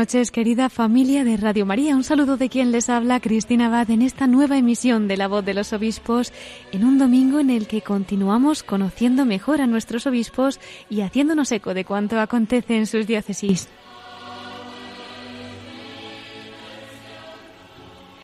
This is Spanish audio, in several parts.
Noches, querida familia de Radio María. Un saludo de quien les habla, Cristina Abad, en esta nueva emisión de La Voz de los Obispos, en un domingo en el que continuamos conociendo mejor a nuestros obispos y haciéndonos eco de cuanto acontece en sus diócesis.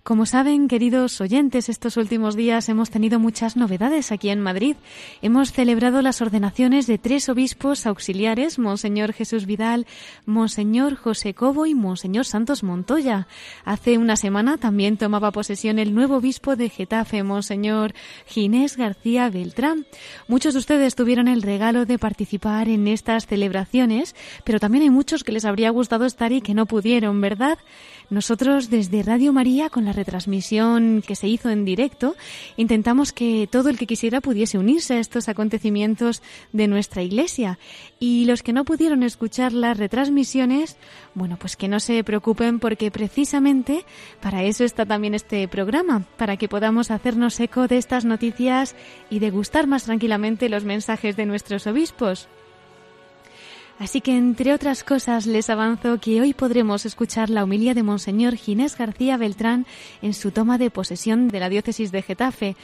Como saben, queridos oyentes, estos últimos días hemos tenido muchas novedades aquí en Madrid. Hemos celebrado las ordenaciones de tres obispos auxiliares, Monseñor Jesús Vidal, Monseñor José Cobo y Monseñor Santos Montoya. Hace una semana también tomaba posesión el nuevo obispo de Getafe, Monseñor Ginés García Beltrán. Muchos de ustedes tuvieron el regalo de participar en estas celebraciones, pero también hay muchos que les habría gustado estar y que no pudieron, ¿verdad? Nosotros desde Radio María, con la retransmisión que se hizo en directo, intentamos que todo el que quisiera pudiese unirse a estos acontecimientos de nuestra Iglesia. Y los que no pudieron escuchar las retransmisiones, bueno, pues que no se preocupen porque precisamente para eso está también este programa, para que podamos hacernos eco de estas noticias y degustar más tranquilamente los mensajes de nuestros obispos. Así que, entre otras cosas, les avanzo que hoy podremos escuchar la humilía de Monseñor Ginés García Beltrán en su toma de posesión de la diócesis de Getafe.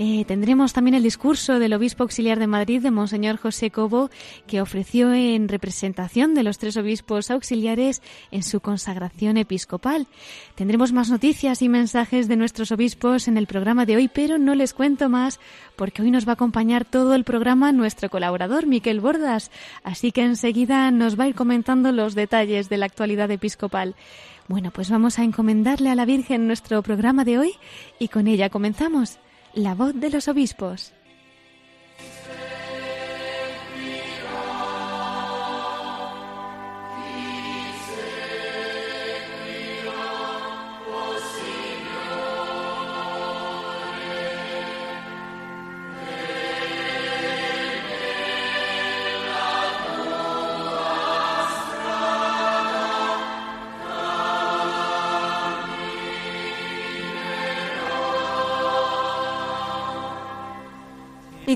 Eh, tendremos también el discurso del obispo auxiliar de Madrid, de Monseñor José Cobo, que ofreció en representación de los tres obispos auxiliares en su consagración episcopal. Tendremos más noticias y mensajes de nuestros obispos en el programa de hoy, pero no les cuento más porque hoy nos va a acompañar todo el programa nuestro colaborador, Miquel Bordas. Así que enseguida nos va a ir comentando los detalles de la actualidad episcopal. Bueno, pues vamos a encomendarle a la Virgen nuestro programa de hoy y con ella comenzamos. La voz de los obispos.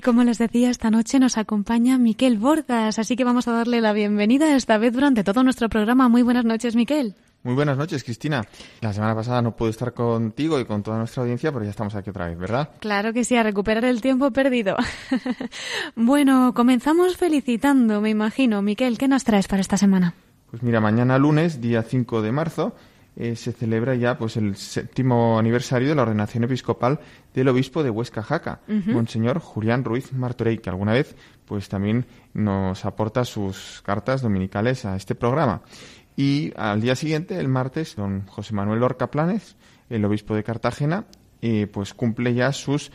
Como les decía, esta noche nos acompaña Miquel Bordas, así que vamos a darle la bienvenida esta vez durante todo nuestro programa. Muy buenas noches, Miquel. Muy buenas noches, Cristina. La semana pasada no pude estar contigo y con toda nuestra audiencia, pero ya estamos aquí otra vez, ¿verdad? Claro que sí, a recuperar el tiempo perdido. bueno, comenzamos felicitando, me imagino. Miquel, ¿qué nos traes para esta semana? Pues mira, mañana lunes, día 5 de marzo, eh, se celebra ya pues el séptimo aniversario de la ordenación episcopal del obispo de Huesca Jaca, Monseñor Julián Ruiz Martorey, que alguna vez pues también nos aporta sus cartas dominicales a este programa. Y al día siguiente, el martes, don José Manuel Lorca Planes, el obispo de Cartagena, eh, pues cumple ya sus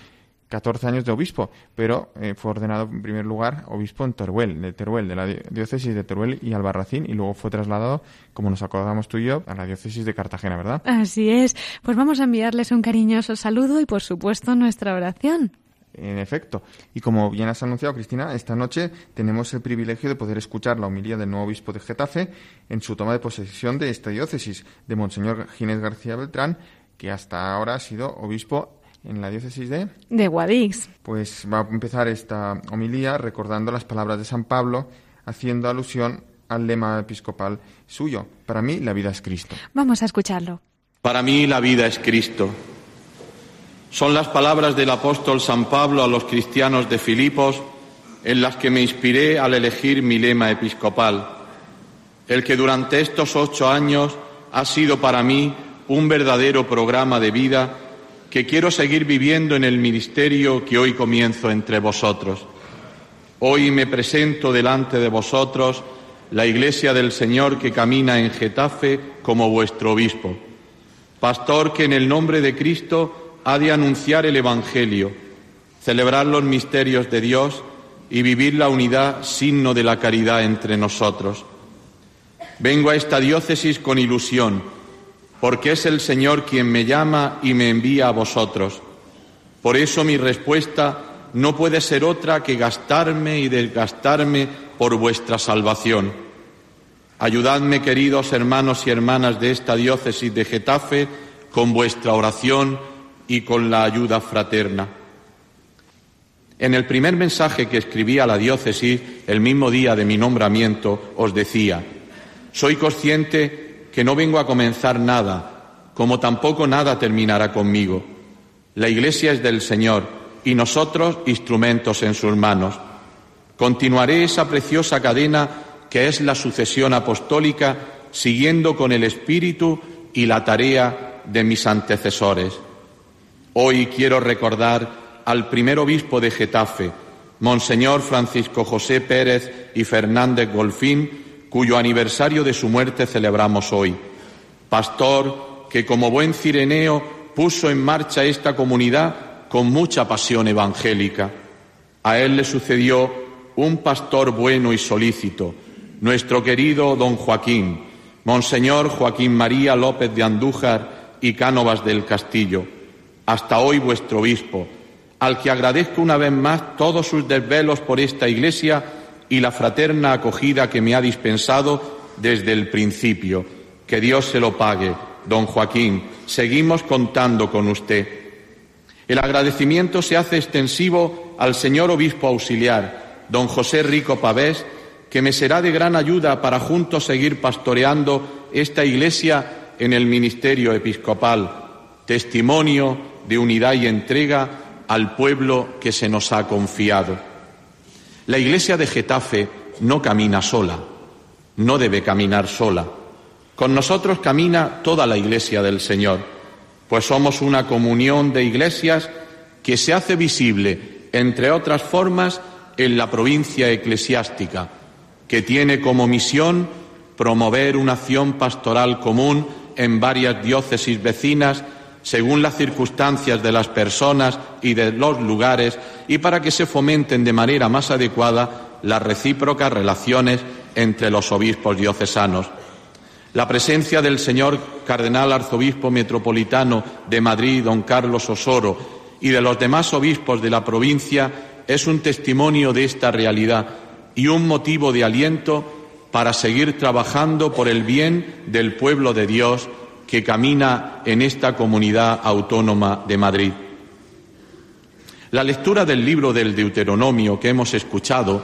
14 años de obispo, pero eh, fue ordenado en primer lugar obispo en Teruel, de Teruel, de la diócesis de Teruel y Albarracín, y luego fue trasladado, como nos acordamos tú y yo, a la diócesis de Cartagena, ¿verdad? Así es. Pues vamos a enviarles un cariñoso saludo y, por supuesto, nuestra oración. En efecto. Y como bien has anunciado, Cristina, esta noche tenemos el privilegio de poder escuchar la homilía del nuevo obispo de Getafe en su toma de posesión de esta diócesis, de Monseñor Ginés García Beltrán, que hasta ahora ha sido obispo en la diócesis de... De Guadix. Pues va a empezar esta homilía recordando las palabras de San Pablo, haciendo alusión al lema episcopal suyo. Para mí la vida es Cristo. Vamos a escucharlo. Para mí la vida es Cristo. Son las palabras del apóstol San Pablo a los cristianos de Filipos en las que me inspiré al elegir mi lema episcopal, el que durante estos ocho años ha sido para mí un verdadero programa de vida que quiero seguir viviendo en el ministerio que hoy comienzo entre vosotros. Hoy me presento delante de vosotros la Iglesia del Señor que camina en Getafe como vuestro obispo, pastor que en el nombre de Cristo ha de anunciar el Evangelio, celebrar los misterios de Dios y vivir la unidad signo de la caridad entre nosotros. Vengo a esta diócesis con ilusión, porque es el Señor quien me llama y me envía a vosotros. Por eso mi respuesta no puede ser otra que gastarme y desgastarme por vuestra salvación. Ayudadme, queridos hermanos y hermanas de esta diócesis de Getafe, con vuestra oración y con la ayuda fraterna. En el primer mensaje que escribí a la diócesis el mismo día de mi nombramiento, os decía, soy consciente que no vengo a comenzar nada, como tampoco nada terminará conmigo. La Iglesia es del Señor y nosotros instrumentos en sus manos. Continuaré esa preciosa cadena que es la sucesión apostólica, siguiendo con el espíritu y la tarea de mis antecesores. Hoy quiero recordar al primer obispo de Getafe, Monseñor Francisco José Pérez y Fernández Golfín, cuyo aniversario de su muerte celebramos hoy. Pastor que como buen cireneo puso en marcha esta comunidad con mucha pasión evangélica. A él le sucedió un pastor bueno y solícito, nuestro querido don Joaquín, Monseñor Joaquín María López de Andújar y Cánovas del Castillo hasta hoy vuestro obispo, al que agradezco una vez más todos sus desvelos por esta Iglesia y la fraterna acogida que me ha dispensado desde el principio. Que Dios se lo pague, don Joaquín. Seguimos contando con usted. El agradecimiento se hace extensivo al señor obispo auxiliar, don José Rico Pavés, que me será de gran ayuda para juntos seguir pastoreando esta Iglesia en el ministerio episcopal. Testimonio de unidad y entrega al pueblo que se nos ha confiado. La Iglesia de Getafe no camina sola, no debe caminar sola. Con nosotros camina toda la Iglesia del Señor, pues somos una comunión de iglesias que se hace visible, entre otras formas, en la provincia eclesiástica, que tiene como misión promover una acción pastoral común en varias diócesis vecinas según las circunstancias de las personas y de los lugares y para que se fomenten de manera más adecuada las recíprocas relaciones entre los obispos diocesanos. La presencia del señor cardenal arzobispo metropolitano de Madrid, don Carlos Osoro, y de los demás obispos de la provincia es un testimonio de esta realidad y un motivo de aliento para seguir trabajando por el bien del pueblo de Dios que camina en esta comunidad autónoma de Madrid. La lectura del libro del Deuteronomio que hemos escuchado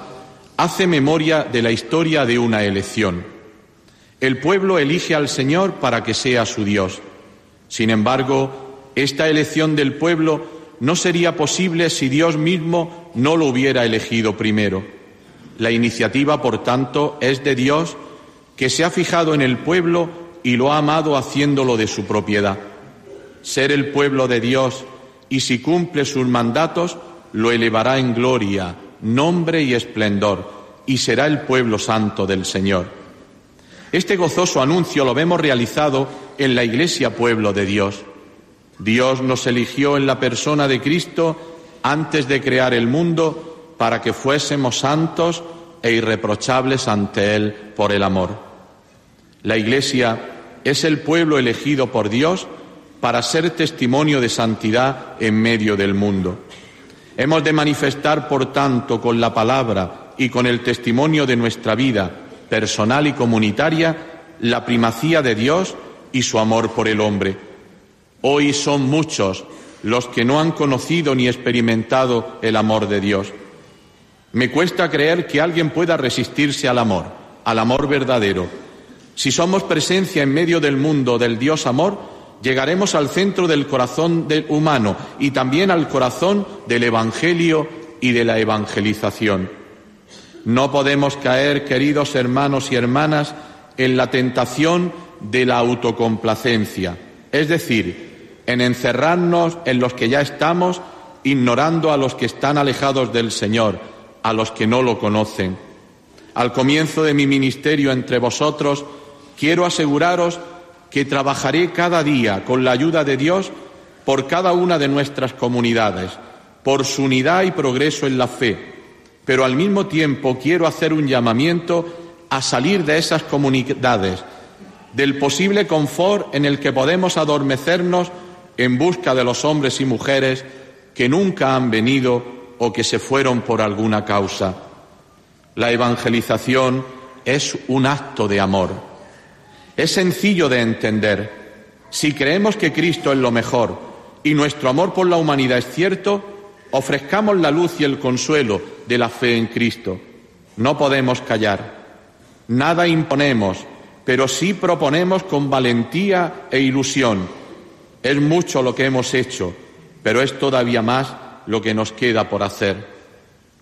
hace memoria de la historia de una elección. El pueblo elige al Señor para que sea su Dios. Sin embargo, esta elección del pueblo no sería posible si Dios mismo no lo hubiera elegido primero. La iniciativa, por tanto, es de Dios que se ha fijado en el pueblo y lo ha amado haciéndolo de su propiedad. Ser el pueblo de Dios y si cumple sus mandatos, lo elevará en gloria, nombre y esplendor, y será el pueblo santo del Señor. Este gozoso anuncio lo vemos realizado en la Iglesia Pueblo de Dios. Dios nos eligió en la persona de Cristo antes de crear el mundo para que fuésemos santos e irreprochables ante Él por el amor. La Iglesia es el pueblo elegido por Dios para ser testimonio de santidad en medio del mundo. Hemos de manifestar, por tanto, con la palabra y con el testimonio de nuestra vida personal y comunitaria, la primacía de Dios y su amor por el hombre. Hoy son muchos los que no han conocido ni experimentado el amor de Dios. Me cuesta creer que alguien pueda resistirse al amor, al amor verdadero, si somos presencia en medio del mundo del Dios amor, llegaremos al centro del corazón del humano y también al corazón del Evangelio y de la evangelización. No podemos caer, queridos hermanos y hermanas, en la tentación de la autocomplacencia, es decir, en encerrarnos en los que ya estamos, ignorando a los que están alejados del Señor, a los que no lo conocen. Al comienzo de mi ministerio entre vosotros, quiero aseguraros que trabajaré cada día con la ayuda de Dios por cada una de nuestras comunidades, por su unidad y progreso en la fe, pero al mismo tiempo quiero hacer un llamamiento a salir de esas comunidades, del posible confort en el que podemos adormecernos en busca de los hombres y mujeres que nunca han venido o que se fueron por alguna causa. La evangelización es un acto de amor. Es sencillo de entender. Si creemos que Cristo es lo mejor y nuestro amor por la humanidad es cierto, ofrezcamos la luz y el consuelo de la fe en Cristo. No podemos callar. Nada imponemos, pero sí proponemos con valentía e ilusión. Es mucho lo que hemos hecho, pero es todavía más lo que nos queda por hacer.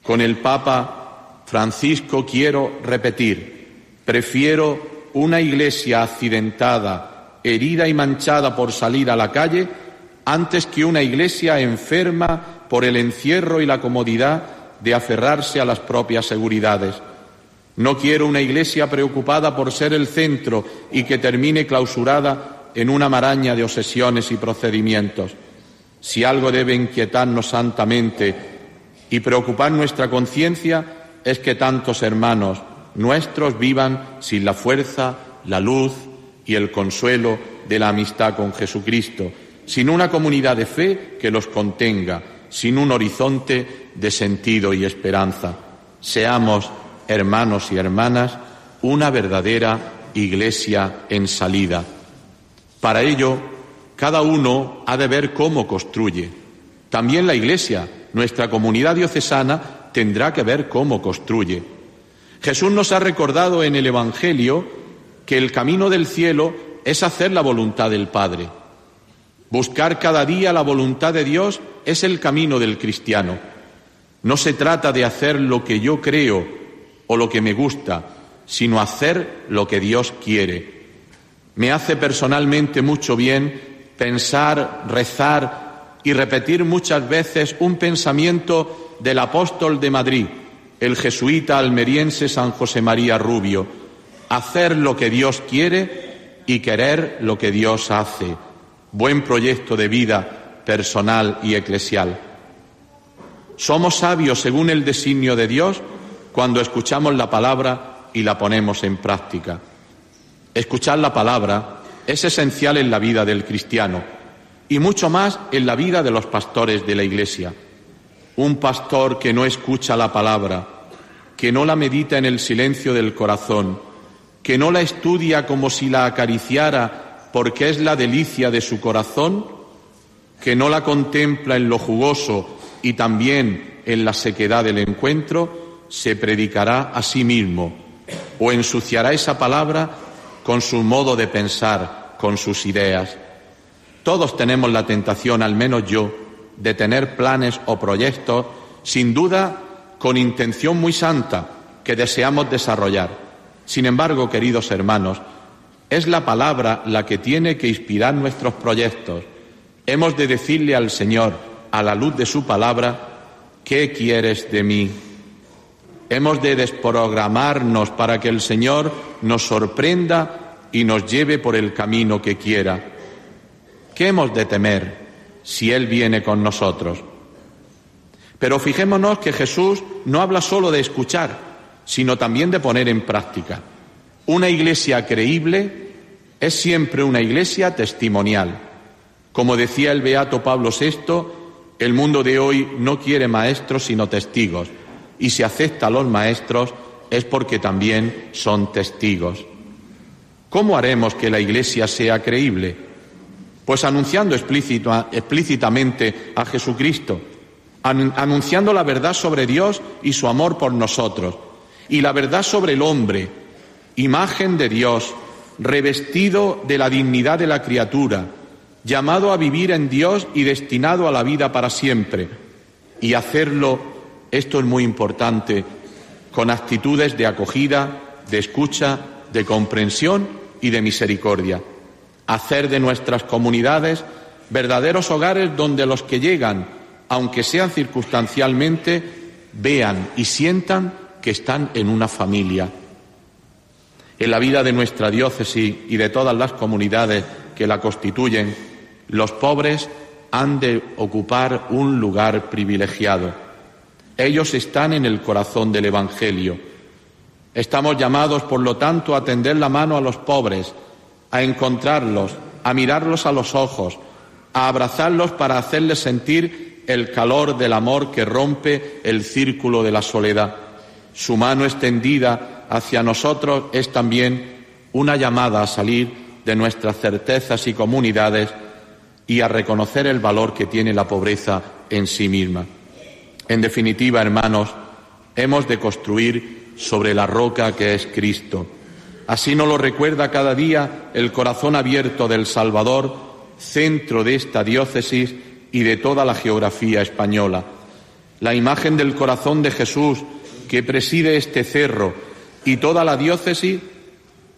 Con el Papa Francisco quiero repetir, prefiero una iglesia accidentada, herida y manchada por salir a la calle, antes que una iglesia enferma por el encierro y la comodidad de aferrarse a las propias seguridades. No quiero una iglesia preocupada por ser el centro y que termine clausurada en una maraña de obsesiones y procedimientos. Si algo debe inquietarnos santamente y preocupar nuestra conciencia es que tantos hermanos nuestros vivan sin la fuerza, la luz y el consuelo de la amistad con Jesucristo, sin una comunidad de fe que los contenga, sin un horizonte de sentido y esperanza. Seamos, hermanos y hermanas, una verdadera iglesia en salida. Para ello, cada uno ha de ver cómo construye. También la Iglesia, nuestra comunidad diocesana, tendrá que ver cómo construye. Jesús nos ha recordado en el Evangelio que el camino del cielo es hacer la voluntad del Padre. Buscar cada día la voluntad de Dios es el camino del cristiano. No se trata de hacer lo que yo creo o lo que me gusta, sino hacer lo que Dios quiere. Me hace personalmente mucho bien pensar, rezar y repetir muchas veces un pensamiento del apóstol de Madrid, el jesuita almeriense San José María Rubio, hacer lo que Dios quiere y querer lo que Dios hace. Buen proyecto de vida personal y eclesial. Somos sabios según el designio de Dios cuando escuchamos la palabra y la ponemos en práctica. Escuchar la palabra es esencial en la vida del cristiano y mucho más en la vida de los pastores de la Iglesia. Un pastor que no escucha la palabra, que no la medita en el silencio del corazón, que no la estudia como si la acariciara porque es la delicia de su corazón, que no la contempla en lo jugoso y también en la sequedad del encuentro, se predicará a sí mismo o ensuciará esa palabra con su modo de pensar, con sus ideas. Todos tenemos la tentación, al menos yo, de tener planes o proyectos, sin duda con intención muy santa, que deseamos desarrollar. Sin embargo, queridos hermanos, es la palabra la que tiene que inspirar nuestros proyectos. Hemos de decirle al Señor, a la luz de su palabra, ¿qué quieres de mí? Hemos de desprogramarnos para que el Señor nos sorprenda y nos lleve por el camino que quiera. ¿Qué hemos de temer si Él viene con nosotros? Pero fijémonos que Jesús no habla solo de escuchar, sino también de poner en práctica. Una iglesia creíble es siempre una iglesia testimonial. Como decía el beato Pablo VI, el mundo de hoy no quiere maestros sino testigos y si acepta a los maestros es porque también son testigos. ¿Cómo haremos que la Iglesia sea creíble? Pues anunciando explícitamente a Jesucristo, anunciando la verdad sobre Dios y su amor por nosotros, y la verdad sobre el hombre, imagen de Dios, revestido de la dignidad de la criatura, llamado a vivir en Dios y destinado a la vida para siempre, y hacerlo esto es muy importante, con actitudes de acogida, de escucha, de comprensión y de misericordia. Hacer de nuestras comunidades verdaderos hogares donde los que llegan, aunque sean circunstancialmente, vean y sientan que están en una familia. En la vida de nuestra diócesis y de todas las comunidades que la constituyen, los pobres han de ocupar un lugar privilegiado ellos están en el corazón del Evangelio. Estamos llamados, por lo tanto, a tender la mano a los pobres, a encontrarlos, a mirarlos a los ojos, a abrazarlos para hacerles sentir el calor del amor que rompe el círculo de la soledad. Su mano extendida hacia nosotros es también una llamada a salir de nuestras certezas y comunidades y a reconocer el valor que tiene la pobreza en sí misma. En definitiva, hermanos, hemos de construir sobre la roca que es Cristo. Así nos lo recuerda cada día el corazón abierto del Salvador, centro de esta diócesis y de toda la geografía española. La imagen del corazón de Jesús que preside este cerro y toda la diócesis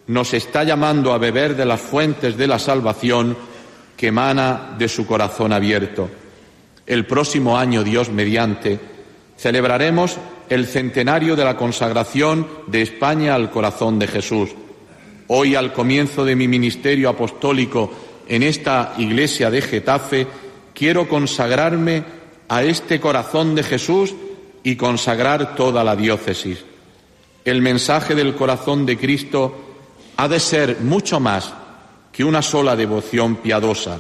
nos está llamando a beber de las fuentes de la salvación que emana de su corazón abierto. El próximo año, Dios mediante, celebraremos el centenario de la consagración de España al corazón de Jesús. Hoy, al comienzo de mi ministerio apostólico en esta iglesia de Getafe, quiero consagrarme a este corazón de Jesús y consagrar toda la diócesis. El mensaje del corazón de Cristo ha de ser mucho más que una sola devoción piadosa,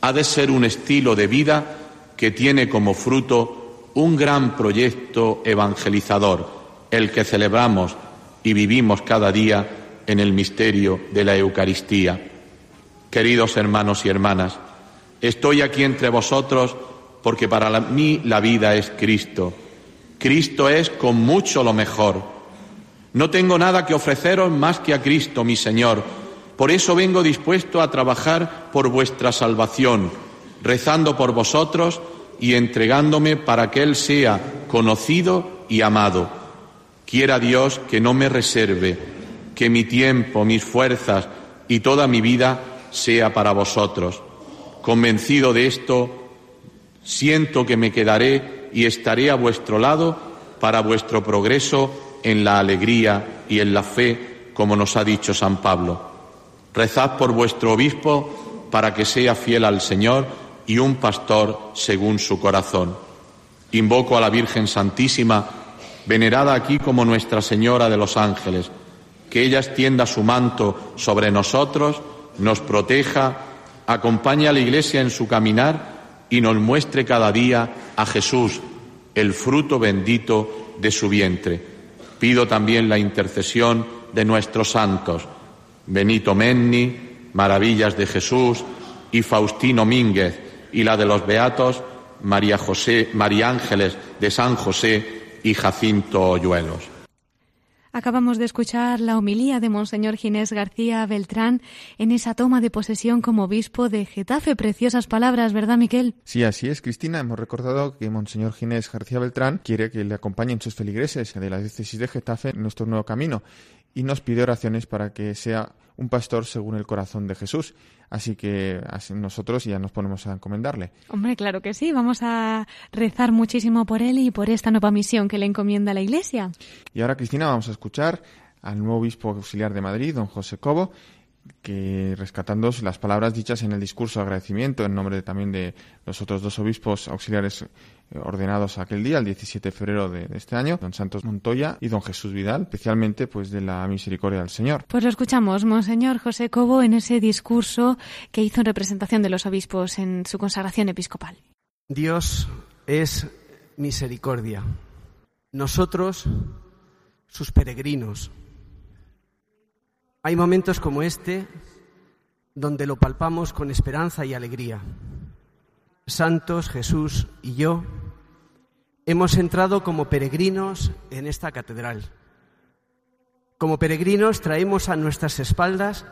ha de ser un estilo de vida que tiene como fruto un gran proyecto evangelizador, el que celebramos y vivimos cada día en el misterio de la Eucaristía. Queridos hermanos y hermanas, estoy aquí entre vosotros porque para mí la vida es Cristo. Cristo es con mucho lo mejor. No tengo nada que ofreceros más que a Cristo, mi Señor. Por eso vengo dispuesto a trabajar por vuestra salvación, rezando por vosotros y entregándome para que Él sea conocido y amado. Quiera Dios que no me reserve, que mi tiempo, mis fuerzas y toda mi vida sea para vosotros. Convencido de esto, siento que me quedaré y estaré a vuestro lado para vuestro progreso en la alegría y en la fe, como nos ha dicho San Pablo. Rezad por vuestro obispo para que sea fiel al Señor y un pastor según su corazón. Invoco a la Virgen Santísima, venerada aquí como Nuestra Señora de los Ángeles, que ella extienda su manto sobre nosotros, nos proteja, acompañe a la Iglesia en su caminar y nos muestre cada día a Jesús, el fruto bendito de su vientre. Pido también la intercesión de nuestros santos, Benito Menni, Maravillas de Jesús y Faustino Mínguez, y la de los beatos María José, María Ángeles de San José y Jacinto Oyuelos. Acabamos de escuchar la homilía de Monseñor Ginés García Beltrán en esa toma de posesión como obispo de Getafe. Preciosas palabras, ¿verdad, Miquel? Sí, así es, Cristina. Hemos recordado que Monseñor Ginés García Beltrán quiere que le acompañen sus feligreses de la diócesis de Getafe en nuestro nuevo camino y nos pide oraciones para que sea un pastor según el corazón de Jesús. Así que así nosotros ya nos ponemos a encomendarle. Hombre, claro que sí. Vamos a rezar muchísimo por él y por esta nueva misión que le encomienda la Iglesia. Y ahora, Cristina, vamos a escuchar al nuevo obispo auxiliar de Madrid, don José Cobo, que rescatando las palabras dichas en el discurso de agradecimiento en nombre también de los otros dos obispos auxiliares eh, ordenados aquel día, el 17 de febrero de, este año, don Santos Montoya y don Jesús Vidal, especialmente pues de la misericordia del Señor. Pues lo escuchamos, Monseñor José Cobo, en ese discurso que hizo en representación de los obispos en su consagración episcopal. Dios es misericordia. Nosotros, sus peregrinos, hay momentos como este donde lo palpamos con esperanza y alegría. Santos, Jesús y yo hemos entrado como peregrinos en esta catedral. Como peregrinos traemos a nuestras espaldas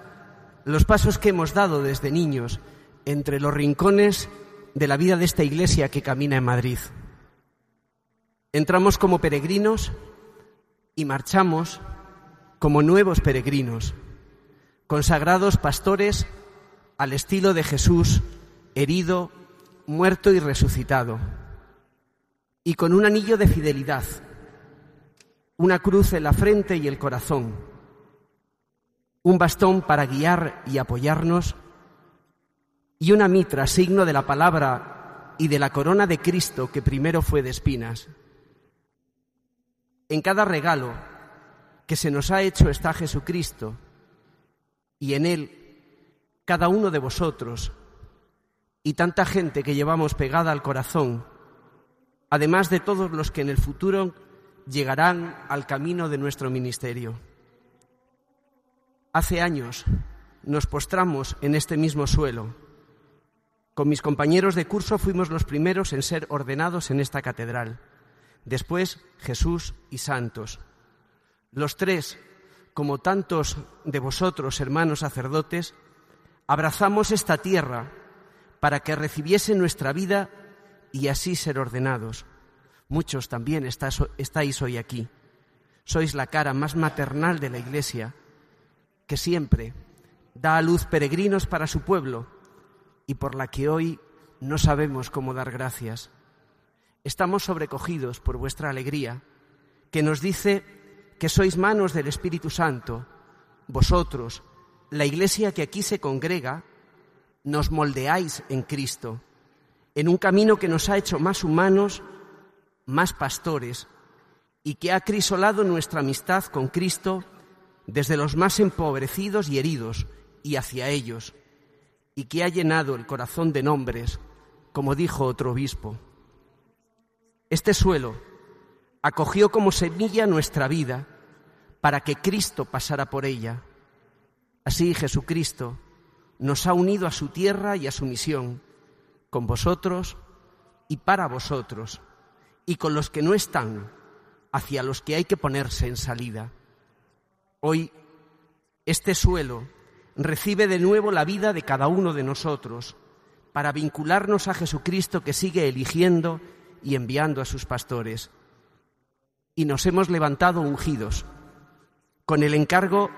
los pasos que hemos dado desde niños entre los rincones de la vida de esta iglesia que camina en Madrid. Entramos como peregrinos y marchamos como nuevos peregrinos consagrados pastores al estilo de Jesús, herido, muerto y resucitado, y con un anillo de fidelidad, una cruz en la frente y el corazón, un bastón para guiar y apoyarnos, y una mitra, signo de la palabra y de la corona de Cristo que primero fue de espinas. En cada regalo que se nos ha hecho está Jesucristo y en Él cada uno de vosotros y tanta gente que llevamos pegada al corazón, además de todos los que en el futuro llegarán al camino de nuestro ministerio. Hace años nos postramos en este mismo suelo. Con mis compañeros de curso fuimos los primeros en ser ordenados en esta catedral. Después Jesús y santos. Los tres, como tantos de vosotros, hermanos sacerdotes, abrazamos esta tierra para que recibiese nuestra vida y así ser ordenados. Muchos también estáis hoy aquí. Sois la cara más maternal de la Iglesia, que siempre da a luz peregrinos para su pueblo y por la que hoy no sabemos cómo dar gracias. Estamos sobrecogidos por vuestra alegría, que nos dice que sois manos del Espíritu Santo, vosotros, la Iglesia que aquí se congrega, nos moldeáis en Cristo, en un camino que nos ha hecho más humanos, más pastores, y que ha crisolado nuestra amistad con Cristo desde los más empobrecidos y heridos y hacia ellos, y que ha llenado el corazón de nombres, como dijo otro obispo. Este suelo acogió como semilla nuestra vida para que Cristo pasara por ella. Así Jesucristo nos ha unido a su tierra y a su misión, con vosotros y para vosotros, y con los que no están, hacia los que hay que ponerse en salida. Hoy este suelo recibe de nuevo la vida de cada uno de nosotros para vincularnos a Jesucristo que sigue eligiendo y enviando a sus pastores. Y nos hemos levantado ungidos, con el encargo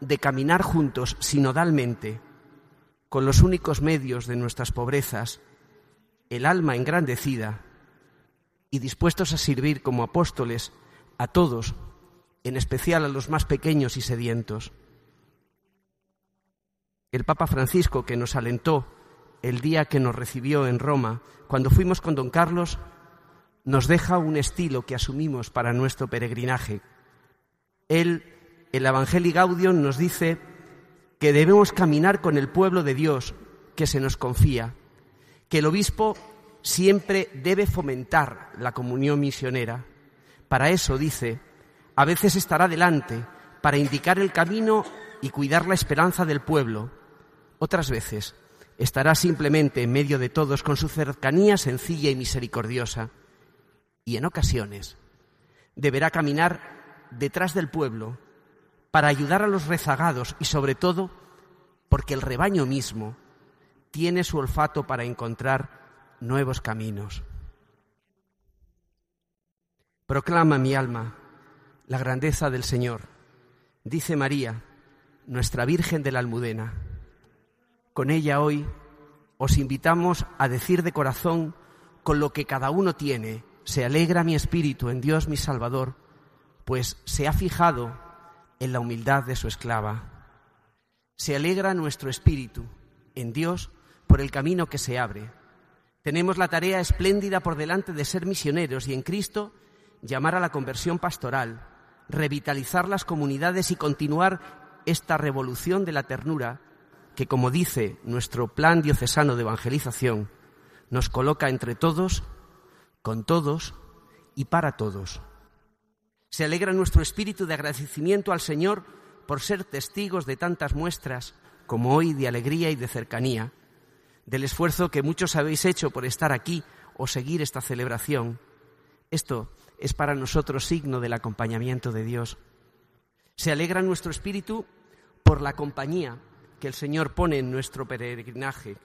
de caminar juntos sinodalmente con los únicos medios de nuestras pobrezas, el alma engrandecida y dispuestos a servir como apóstoles a todos, en especial a los más pequeños y sedientos. El Papa Francisco, que nos alentó el día que nos recibió en Roma, cuando fuimos con don Carlos, nos deja un estilo que asumimos para nuestro peregrinaje. Él, el Evangelii Gaudium, nos dice que debemos caminar con el pueblo de Dios que se nos confía, que el obispo siempre debe fomentar la comunión misionera. Para eso, dice, a veces estará delante para indicar el camino y cuidar la esperanza del pueblo. Otras veces estará simplemente en medio de todos con su cercanía sencilla y misericordiosa. Y en ocasiones deberá caminar detrás del pueblo para ayudar a los rezagados y sobre todo porque el rebaño mismo tiene su olfato para encontrar nuevos caminos. Proclama mi alma la grandeza del Señor, dice María, nuestra Virgen de la Almudena. Con ella hoy os invitamos a decir de corazón con lo que cada uno tiene, se alegra mi espíritu en Dios mi Salvador, pues se ha fijado en la humildad de su esclava. Se alegra nuestro espíritu en Dios por el camino que se abre. Tenemos la tarea espléndida por delante de ser misioneros y en Cristo llamar a la conversión pastoral, revitalizar las comunidades y continuar esta revolución de la ternura que, como dice nuestro plan diocesano de evangelización, nos coloca entre todos, con todos y para todos. Se alegra nuestro espíritu de agradecimiento al Señor por ser testigos de tantas muestras como hoy de alegría y de cercanía, del esfuerzo que muchos habéis hecho por estar aquí o seguir esta celebración. Esto es para nosotros signo del acompañamiento de Dios. Se alegra nuestro espíritu por la compañía que el Señor pone en nuestro peregrinaje,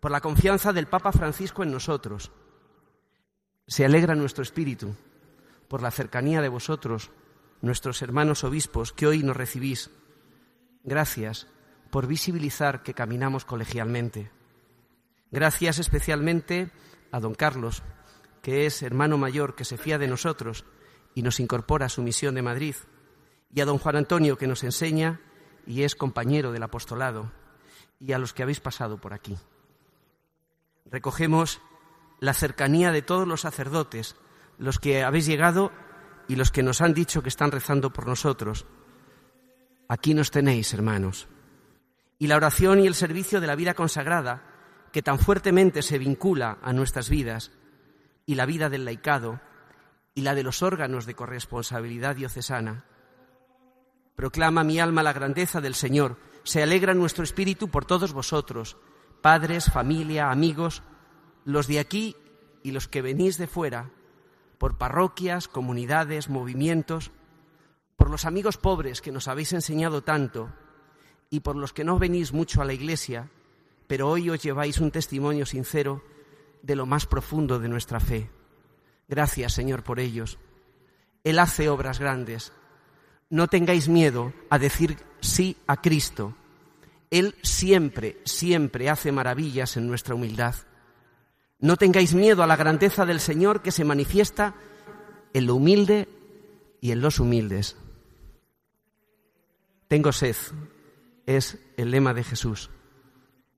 por la confianza del Papa Francisco en nosotros. Se alegra nuestro espíritu por la cercanía de vosotros, nuestros hermanos obispos, que hoy nos recibís. Gracias por visibilizar que caminamos colegialmente. Gracias especialmente a don Carlos, que es hermano mayor que se fía de nosotros y nos incorpora a su misión de Madrid, y a don Juan Antonio, que nos enseña y es compañero del apostolado, y a los que habéis pasado por aquí. Recogemos la cercanía de todos los sacerdotes, los que habéis llegado y los que nos han dicho que están rezando por nosotros. Aquí nos tenéis, hermanos. Y la oración y el servicio de la vida consagrada, que tan fuertemente se vincula a nuestras vidas, y la vida del laicado, y la de los órganos de corresponsabilidad diocesana. Proclama mi alma la grandeza del Señor, se alegra nuestro espíritu por todos vosotros, padres, familia, amigos, los de aquí y los que venís de fuera, por parroquias, comunidades, movimientos, por los amigos pobres que nos habéis enseñado tanto y por los que no venís mucho a la iglesia, pero hoy os lleváis un testimonio sincero de lo más profundo de nuestra fe. Gracias, Señor, por ellos. Él hace obras grandes. No tengáis miedo a decir sí a Cristo. Él siempre, siempre hace maravillas en nuestra humildad. No tengáis miedo a la grandeza del Señor que se manifiesta en lo humilde y en los humildes. Tengo sed, es el lema de Jesús.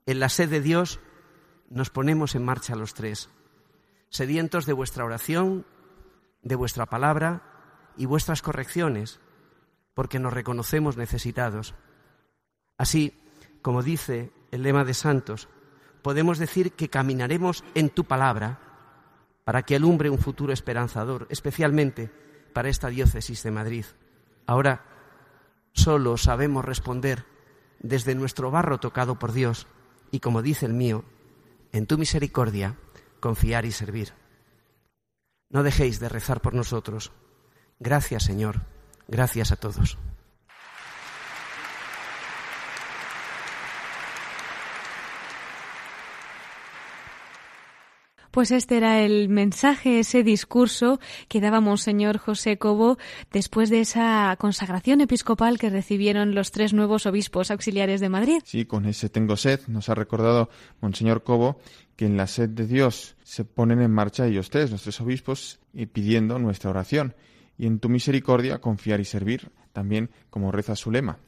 En la sed de Dios nos ponemos en marcha los tres, sedientos de vuestra oración, de vuestra palabra y vuestras correcciones, porque nos reconocemos necesitados. Así, como dice el lema de Santos, podemos decir que caminaremos en tu palabra para que alumbre un futuro esperanzador, especialmente para esta diócesis de Madrid. Ahora solo sabemos responder desde nuestro barro tocado por Dios y, como dice el mío, en tu misericordia, confiar y servir. No dejéis de rezar por nosotros. Gracias, Señor. Gracias a todos. Pues este era el mensaje, ese discurso que daba Monseñor José Cobo después de esa consagración episcopal que recibieron los tres nuevos obispos auxiliares de Madrid. Sí, con ese tengo sed nos ha recordado Monseñor Cobo que en la sed de Dios se ponen en marcha ellos tres, los tres obispos, y pidiendo nuestra oración. Y en tu misericordia confiar y servir, también como reza su lema.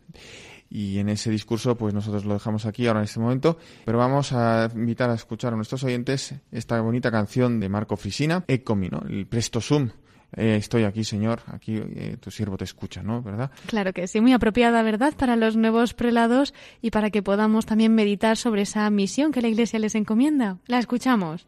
Y en ese discurso, pues nosotros lo dejamos aquí ahora en este momento, pero vamos a invitar a escuchar a nuestros oyentes esta bonita canción de Marco Frisina, Ecomi, ¿no? El Presto Sum. Eh, estoy aquí, Señor, aquí eh, tu siervo te escucha, ¿no? ¿Verdad? Claro que sí, muy apropiada, ¿verdad?, para los nuevos prelados y para que podamos también meditar sobre esa misión que la Iglesia les encomienda. La escuchamos.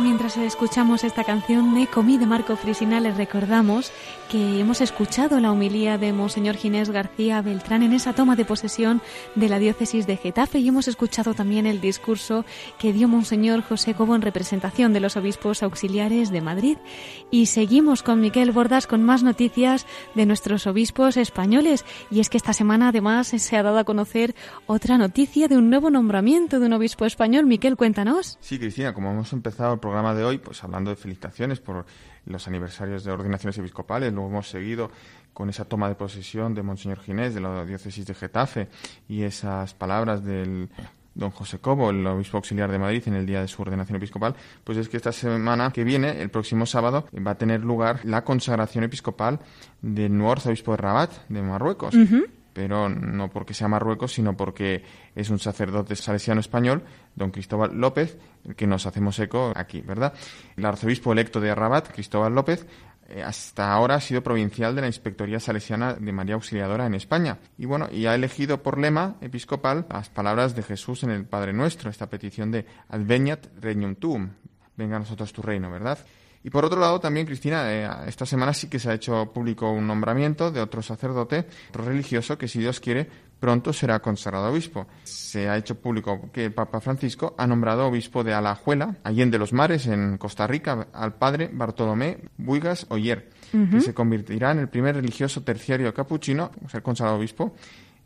Mientras escuchamos esta canción de Comí de Marco Frisina, les recordamos que hemos escuchado la homilía de Monseñor Ginés García Beltrán en esa toma de posesión de la diócesis de Getafe y hemos escuchado también el discurso que dio Monseñor José Cobo en representación de los obispos auxiliares de Madrid. Y seguimos con Miquel Bordas con más noticias de nuestros obispos españoles. Y es que esta semana además se ha dado a conocer otra noticia de un nuevo nombramiento de un obispo español. Miquel, cuéntanos. Sí, Cristina, como hemos empezado el programa de hoy, pues hablando de felicitaciones por los aniversarios de ordenaciones episcopales, hemos seguido con esa toma de posesión de Monseñor Ginés de la diócesis de Getafe y esas palabras del don José Cobo, el obispo auxiliar de Madrid, en el día de su ordenación episcopal, pues es que esta semana que viene, el próximo sábado, va a tener lugar la consagración episcopal del nuevo arzobispo de Rabat, de Marruecos pero no porque sea Marruecos, sino porque es un sacerdote salesiano español, don Cristóbal López, que nos hacemos eco aquí, ¿verdad? El arzobispo electo de Rabat, Cristóbal López, hasta ahora ha sido provincial de la Inspectoría Salesiana de María Auxiliadora en España. Y bueno, y ha elegido por lema episcopal las palabras de Jesús en el Padre Nuestro, esta petición de Adveniat regnum tuum, venga a nosotros tu reino, ¿verdad? Y por otro lado, también, Cristina, eh, esta semana sí que se ha hecho público un nombramiento de otro sacerdote, otro religioso, que si Dios quiere, pronto será consagrado obispo. Se ha hecho público que el Papa Francisco ha nombrado obispo de Alajuela, Allende los Mares, en Costa Rica, al padre Bartolomé Buigas Oyer, que se convertirá en el primer religioso terciario capuchino, ser consagrado obispo,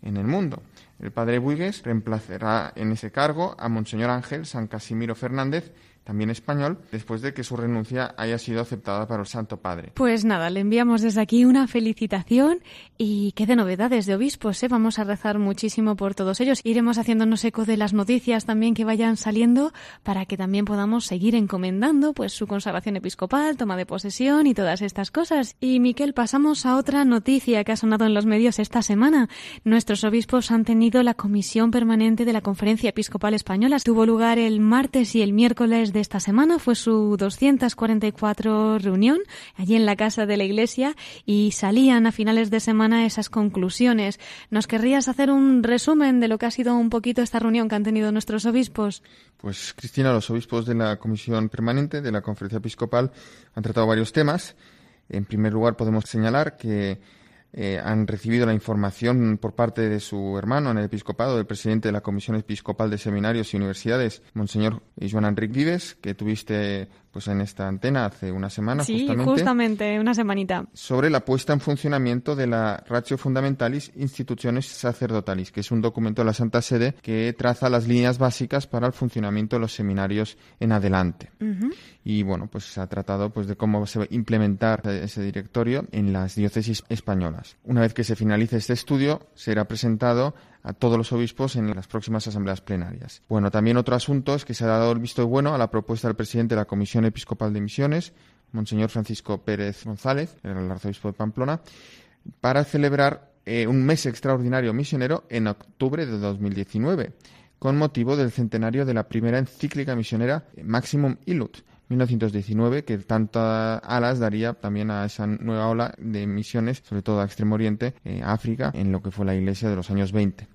en el mundo. El padre Buigues reemplazará en ese cargo a Monseñor Ángel San Casimiro Fernández, también español, después de que su renuncia haya sido aceptada para el Santo Padre. Pues nada, le enviamos desde aquí una felicitación y qué de novedades de obispos, ¿eh? Vamos a rezar muchísimo por todos ellos. Iremos haciéndonos eco de las noticias también que vayan saliendo para que también podamos seguir encomendando pues su consagración episcopal, toma de posesión y todas estas cosas. Y Miquel, pasamos a otra noticia que ha sonado en los medios esta semana. Nuestros obispos han tenido la comisión permanente de la Conferencia Episcopal Española. Tuvo lugar el martes y el miércoles de esta semana. Fue su 244 reunión allí en la casa de la iglesia y salían a finales de semana esas conclusiones. ¿Nos querrías hacer un resumen de lo que ha sido un poquito esta reunión que han tenido nuestros obispos? Pues Cristina, los obispos de la Comisión Permanente de la Conferencia Episcopal han tratado varios temas. En primer lugar, podemos señalar que eh, han recibido la información por parte de su hermano en el episcopado, del presidente de la Comisión Episcopal de Seminarios y Universidades, Monseñor Joan Enrique Vives, que tuviste pues en esta antena hace una semana sí, justamente. una semanita. Sobre la puesta en funcionamiento de la Ratio Fundamentalis Institutiones Sacerdotalis, que es un documento de la Santa Sede que traza las líneas básicas para el funcionamiento de los seminarios en adelante. Y bueno, pues se ha tratado pues de cómo se va a implementar ese directorio en las diócesis españolas. Una vez que se finalice este estudio, será presentado a todos los obispos en las próximas asambleas plenarias. Bueno, también otro asunto es que se ha dado el visto bueno a la propuesta del presidente de la Comisión Episcopal de Misiones, Monseñor Francisco Pérez González, el arzobispo de Pamplona, para celebrar eh, un mes extraordinario misionero en octubre de 2019, con motivo del centenario de la primera encíclica misionera Maximum Ilut, 1919, que tantas alas daría también a esa nueva ola de misiones, sobre todo a Extremo Oriente, eh, África, en lo que fue la Iglesia de los años 20.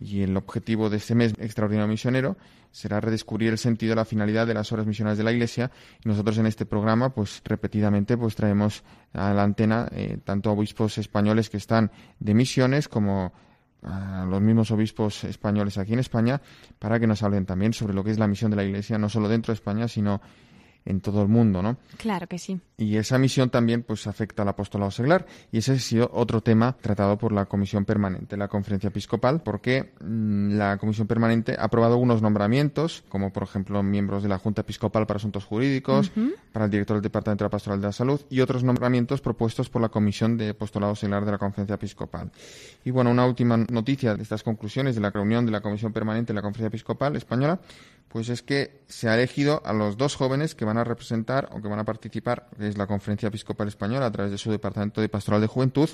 Y el objetivo de este mes extraordinario misionero será redescubrir el sentido y la finalidad de las obras misionales de la Iglesia. Y nosotros en este programa, pues repetidamente, pues traemos a la antena eh, tanto obispos españoles que están de misiones como a los mismos obispos españoles aquí en España para que nos hablen también sobre lo que es la misión de la Iglesia, no solo dentro de España, sino en todo el mundo, ¿no? Claro que sí. Y esa misión también pues afecta al apostolado seglar y ese ha sido otro tema tratado por la Comisión Permanente, la Conferencia Episcopal, porque mm, la Comisión Permanente ha aprobado algunos nombramientos, como por ejemplo miembros de la Junta Episcopal para Asuntos Jurídicos, para el director del Departamento de la Pastoral de la Salud y otros nombramientos propuestos por la Comisión de Apostolado Seglar de la Conferencia Episcopal. Y bueno, una última noticia de estas conclusiones de la reunión de la Comisión Permanente de la Conferencia Episcopal Española pues es que se ha elegido a los dos jóvenes que van a representar o que van a participar, que es la Conferencia Episcopal Española a través de su Departamento de Pastoral de Juventud,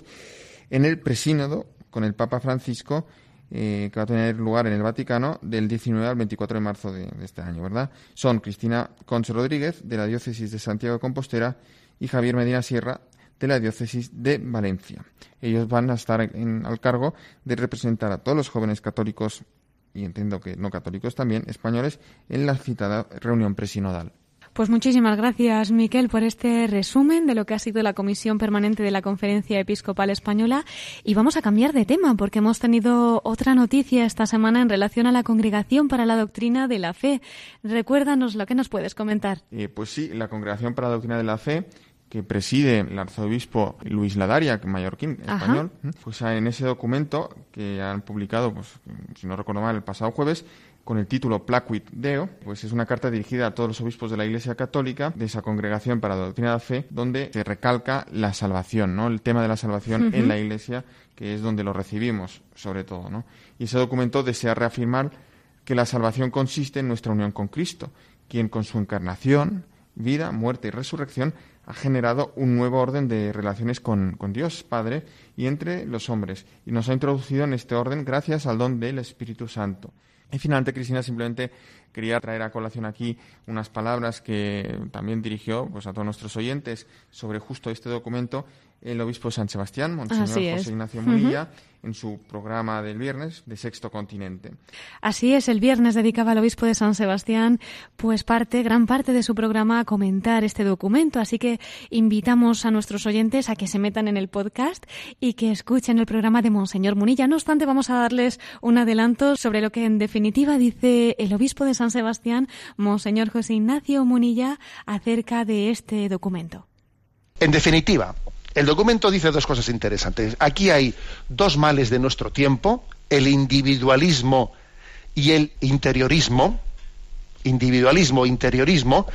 en el presínodo con el Papa Francisco eh, que va a tener lugar en el Vaticano del 19 al 24 de marzo de, este año, ¿verdad? Son Cristina Conce Rodríguez, de la Diócesis de Santiago de Compostela, y Javier Medina Sierra, de la Diócesis de Valencia. Ellos van a estar al cargo de representar a todos los jóvenes católicos y entiendo que no católicos también, españoles, en la citada reunión presinodal. Pues muchísimas gracias, Miquel, por este resumen de lo que ha sido la Comisión Permanente de la Conferencia Episcopal Española. Y vamos a cambiar de tema, porque hemos tenido otra noticia esta semana en relación a la Congregación para la Doctrina de la Fe. Recuérdanos lo que nos puedes comentar. Eh, pues sí, la Congregación para la Doctrina de la Fe que preside el arzobispo Luis Ladaria, mallorquín español, pues en ese documento que han publicado, pues, si no recuerdo mal, el pasado jueves, con el título Placuit Deo, pues es una carta dirigida a todos los obispos de la Iglesia Católica, de esa congregación para la doctrina de la fe, donde se recalca la salvación, ¿no? El tema de la salvación en la Iglesia, que es donde lo recibimos, sobre todo, ¿no? Y ese documento desea reafirmar que la salvación consiste en nuestra unión con Cristo, quien con su encarnación, vida, muerte y resurrección ha generado un nuevo orden de relaciones con, Dios Padre y entre los hombres, y nos ha introducido en este orden gracias al don del Espíritu Santo. Y finalmente, Cristina, simplemente quería traer a colación aquí unas palabras que también dirigió pues, a todos nuestros oyentes sobre justo este documento el obispo de San Sebastián, Monseñor José Ignacio Munilla, en su programa del viernes de Sexto Continente. Así es, el viernes dedicaba al obispo de San Sebastián pues parte, gran parte de su programa a comentar este documento, así que invitamos a nuestros oyentes a que se metan en el podcast y que escuchen el programa de Monseñor Munilla. No obstante, vamos a darles un adelanto sobre lo que en definitiva dice el obispo de San Sebastián, Monseñor José Ignacio Munilla, acerca de este documento. En definitiva, el documento dice dos cosas interesantes. Aquí hay dos males de nuestro tiempo, el individualismo y el interiorismo, individualismo interiorismo,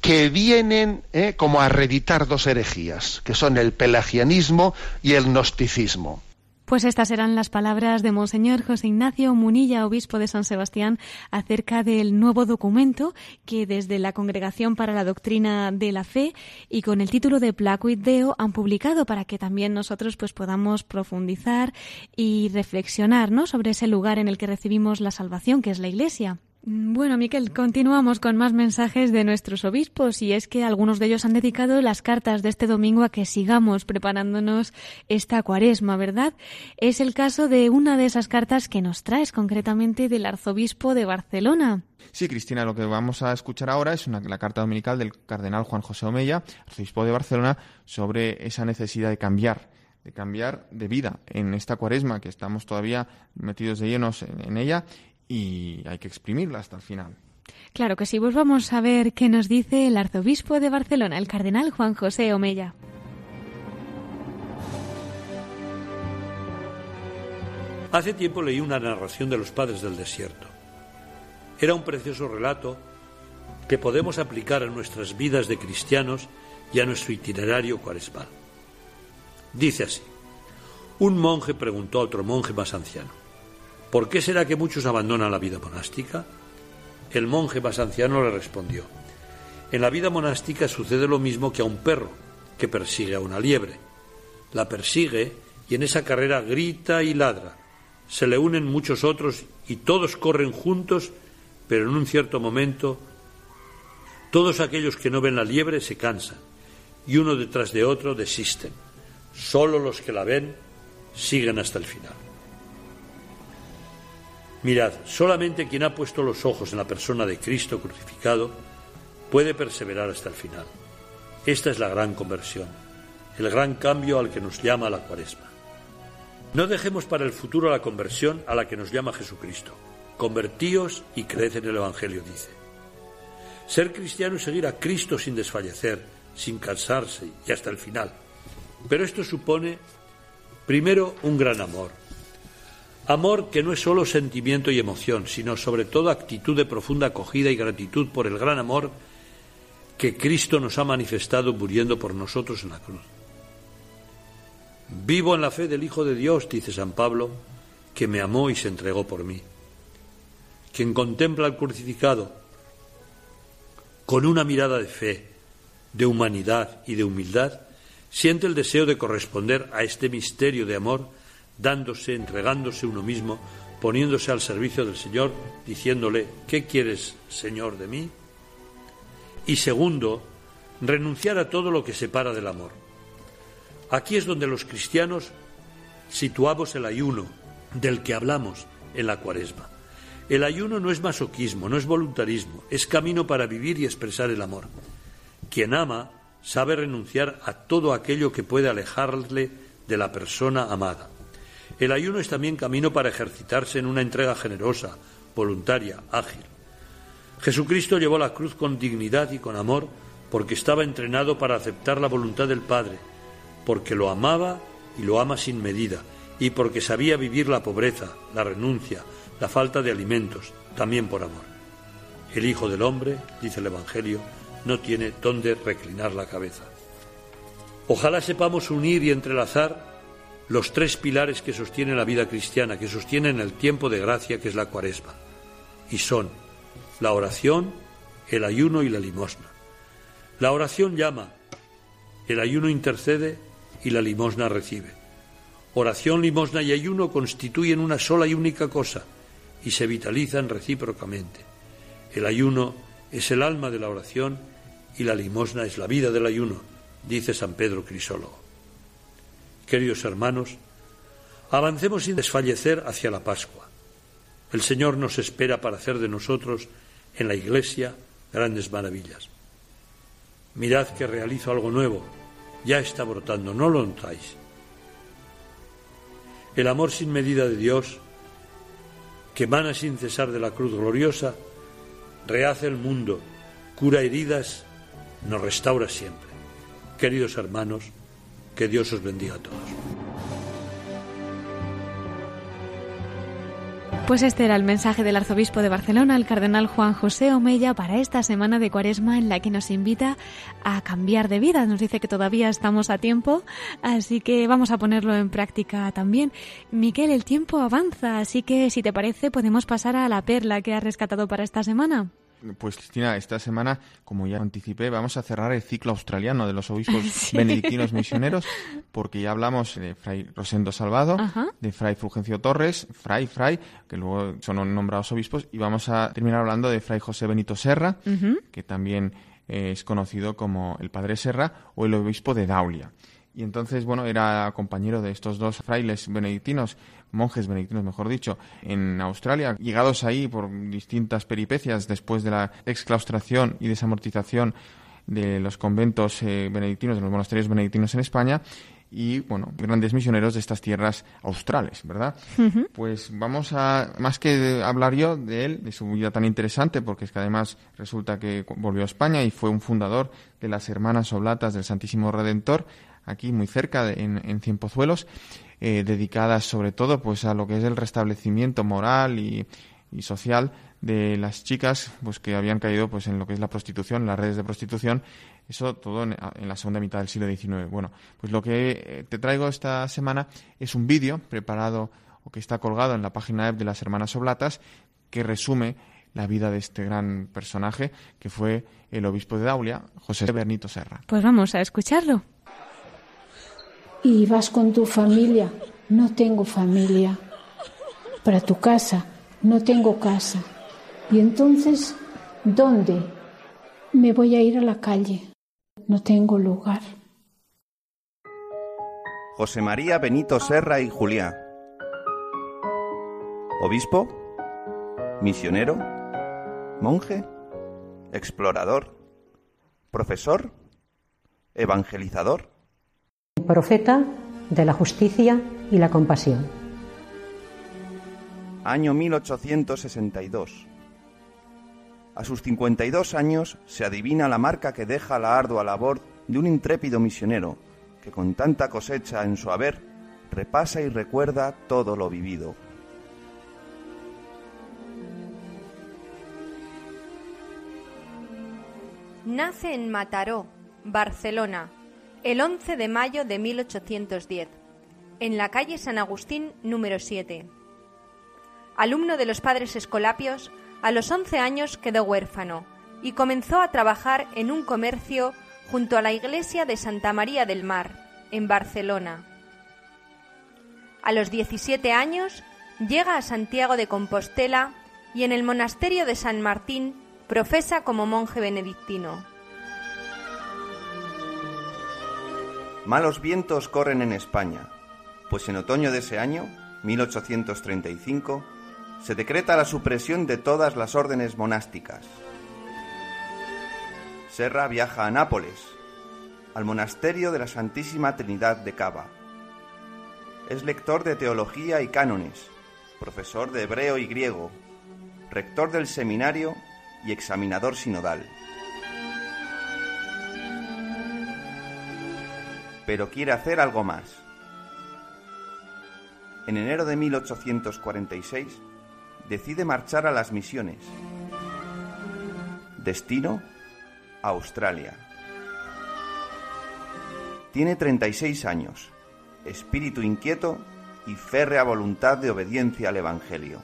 que vienen eh, como a reeditar dos herejías, que son el pelagianismo y el gnosticismo. Pues estas eran las palabras de Monseñor José Ignacio Munilla, obispo de San Sebastián, acerca del nuevo documento que desde la Congregación para la Doctrina de la Fe y con el título de Placuit Deo han publicado para que también nosotros pues podamos profundizar y reflexionar ¿no? sobre ese lugar en el que recibimos la salvación, que es la Iglesia. Mm, bueno, Miquel, continuamos con más mensajes de nuestros obispos y es que algunos de ellos han dedicado las cartas de este domingo a que sigamos preparándonos esta cuaresma, ¿verdad? Es el caso de una de esas cartas que nos traes concretamente del arzobispo de Barcelona. Sí, Cristina, lo que vamos a escuchar ahora es la carta dominical del cardenal Juan José Omeya, arzobispo de Barcelona, sobre esa necesidad de cambiar de cambiar de vida en esta cuaresma que estamos todavía metidos de llenos en ella y hay que exprimirla hasta el final. Claro que sí, pues vamos a ver qué nos dice el arzobispo de Barcelona, el cardenal Juan José Omella. Hace tiempo leí una narración de los padres del desierto. Era un precioso relato que podemos aplicar a nuestras vidas de cristianos y a nuestro itinerario cuaresmal. Dice así, un monje preguntó a otro monje más anciano, ¿Por qué será que muchos abandonan la vida monástica? El monje más anciano le respondió, en la vida monástica sucede lo mismo que a un perro que persigue a una liebre. La persigue y en esa carrera grita y ladra. Se le unen muchos otros y todos corren juntos, pero en un cierto momento todos aquellos que no ven la liebre se cansan y uno detrás de otro desisten. Solo los que la ven siguen hasta el final. Mirad, solamente quien ha puesto los ojos en la persona de Cristo crucificado puede perseverar hasta el final. Esta es la gran conversión, el gran cambio al que nos llama la cuaresma. No dejemos para el futuro la conversión a la que nos llama Jesucristo. Convertíos y creed en el Evangelio, dice. Ser cristiano es seguir a Cristo sin desfallecer, sin cansarse y hasta el final. Pero esto supone, primero, un gran amor, Amor que no es solo sentimiento y emoción, sino sobre todo actitud de profunda acogida y gratitud por el gran amor que Cristo nos ha manifestado muriendo por nosotros en la cruz. Vivo en la fe del Hijo de Dios, dice San Pablo, que me amó y se entregó por mí. Quien contempla al crucificado con una mirada de fe, de humanidad y de humildad, siente el deseo de corresponder a este misterio de amor dándose, entregándose uno mismo, poniéndose al servicio del Señor, diciéndole, ¿qué quieres, Señor, de mí? Y segundo, renunciar a todo lo que separa del amor. Aquí es donde los cristianos situamos el ayuno del que hablamos en la cuaresma. El ayuno no es masoquismo, no es voluntarismo, es camino para vivir y expresar el amor. Quien ama sabe renunciar a todo aquello que puede alejarle de la persona amada. El ayuno es también camino para ejercitarse en una entrega generosa, voluntaria, ágil. Jesucristo llevó la cruz con dignidad y con amor porque estaba entrenado para aceptar la voluntad del Padre, porque lo amaba y lo ama sin medida, y porque sabía vivir la pobreza, la renuncia, la falta de alimentos, también por amor. El Hijo del Hombre, dice el Evangelio, no tiene dónde reclinar la cabeza. Ojalá sepamos unir y entrelazar los tres pilares que sostienen la vida cristiana, que sostienen el tiempo de gracia que es la cuaresma. Y son la oración, el ayuno y la limosna. La oración llama, el ayuno intercede y la limosna recibe. Oración, limosna y ayuno constituyen una sola y única cosa, y se vitalizan recíprocamente. El ayuno es el alma de la oración y la limosna es la vida del ayuno, dice San Pedro Crisólogo. Queridos hermanos, avancemos sin desfallecer hacia la Pascua. El Señor nos espera para hacer de nosotros en la Iglesia grandes maravillas. Mirad que realizo algo nuevo, ya está brotando, no lo notáis. El amor sin medida de Dios, que emana sin cesar de la cruz gloriosa, rehace el mundo, cura heridas, nos restaura siempre. Queridos hermanos, que Dios os bendiga a todos. Pues este era el mensaje del arzobispo de Barcelona, el cardenal Juan José Omella, para esta semana de Cuaresma en la que nos invita a cambiar de vida. Nos dice que todavía estamos a tiempo, así que vamos a ponerlo en práctica también. Miquel, el tiempo avanza, así que si te parece podemos pasar a la perla que has rescatado para esta semana. Pues Cristina, esta semana, como ya anticipé, vamos a cerrar el ciclo australiano de los obispos benedictinos misioneros, porque ya hablamos de Fray Rosendo Salvado, de Fray Fulgencio Torres, Fray Fray, que luego son nombrados obispos, y vamos a terminar hablando de Fray José Benito Serra, que también es conocido como el Padre Serra, o el obispo de Daulia. Y entonces, bueno, era compañero de estos dos frailes benedictinos, monjes benedictinos, mejor dicho, en Australia, llegados ahí por distintas peripecias después de la exclaustración y desamortización de los conventos eh, benedictinos, de los monasterios benedictinos en España, y bueno, grandes misioneros de estas tierras australes, ¿verdad? Pues vamos a, más que hablar yo de él, de su vida tan interesante, porque es que además resulta que volvió a España y fue un fundador de las Hermanas Oblatas del Santísimo Redentor, aquí muy cerca, en, en Cienpozuelos, eh, dedicadas sobre todo pues a lo que es el restablecimiento moral y, social de las chicas pues que habían caído pues en lo que es la prostitución, las redes de prostitución, eso todo en, la segunda mitad del siglo XIX. Bueno, pues lo que eh, te traigo esta semana es un vídeo preparado o que está colgado en la página web de las Hermanas Oblatas que resume la vida de este gran personaje que fue el obispo de Daulia, José Bernito Serra. Pues vamos a escucharlo y vas con tu familia. No tengo familia. Para tu casa. No tengo casa. Y entonces, ¿dónde? Me voy a ir a la calle. No tengo lugar. José María Benito Serra y Julián. Obispo, misionero, monje, explorador, profesor, evangelizador profeta de la justicia y la compasión. Año 1862. A sus 52 años se adivina la marca que deja la ardua labor de un intrépido misionero que con tanta cosecha en su haber repasa y recuerda todo lo vivido. Nace en Mataró, Barcelona, el 11 de mayo de 1810, en la calle San Agustín número 7. Alumno de los padres escolapios, a los 11 años quedó huérfano y comenzó a trabajar en un comercio junto a la iglesia de Santa María del Mar, en Barcelona. A los 17 años llega a Santiago de Compostela y en el monasterio de San Martín profesa como monje benedictino. Malos vientos corren en España, pues en otoño de ese año, 1835, se decreta la supresión de todas las órdenes monásticas. Serra viaja a Nápoles, al monasterio de la Santísima Trinidad de Cava. Es lector de teología y cánones, profesor de hebreo y griego, rector del seminario y examinador sinodal. Pero quiere hacer algo más. En enero de 1846 decide marchar a las misiones. Destino, Australia. Tiene 36 años, espíritu inquieto y férrea voluntad de obediencia al Evangelio.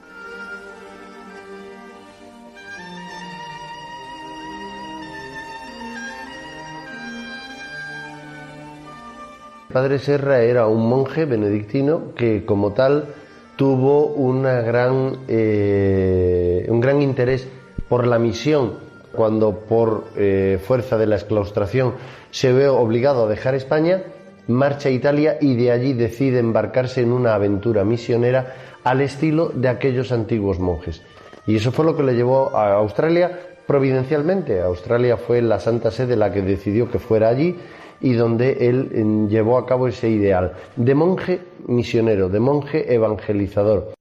Padre Serra era un monje benedictino que como tal tuvo una gran, eh, un gran interés por la misión cuando por eh, fuerza de la exclaustración se ve obligado a dejar España, marcha a Italia y de allí decide embarcarse en una aventura misionera al estilo de aquellos antiguos monjes. Y eso fue lo que le llevó a Australia providencialmente. Australia fue la Santa Sede la que decidió que fuera allí y donde él llevó a cabo ese ideal de monje misionero, de monje evangelizador.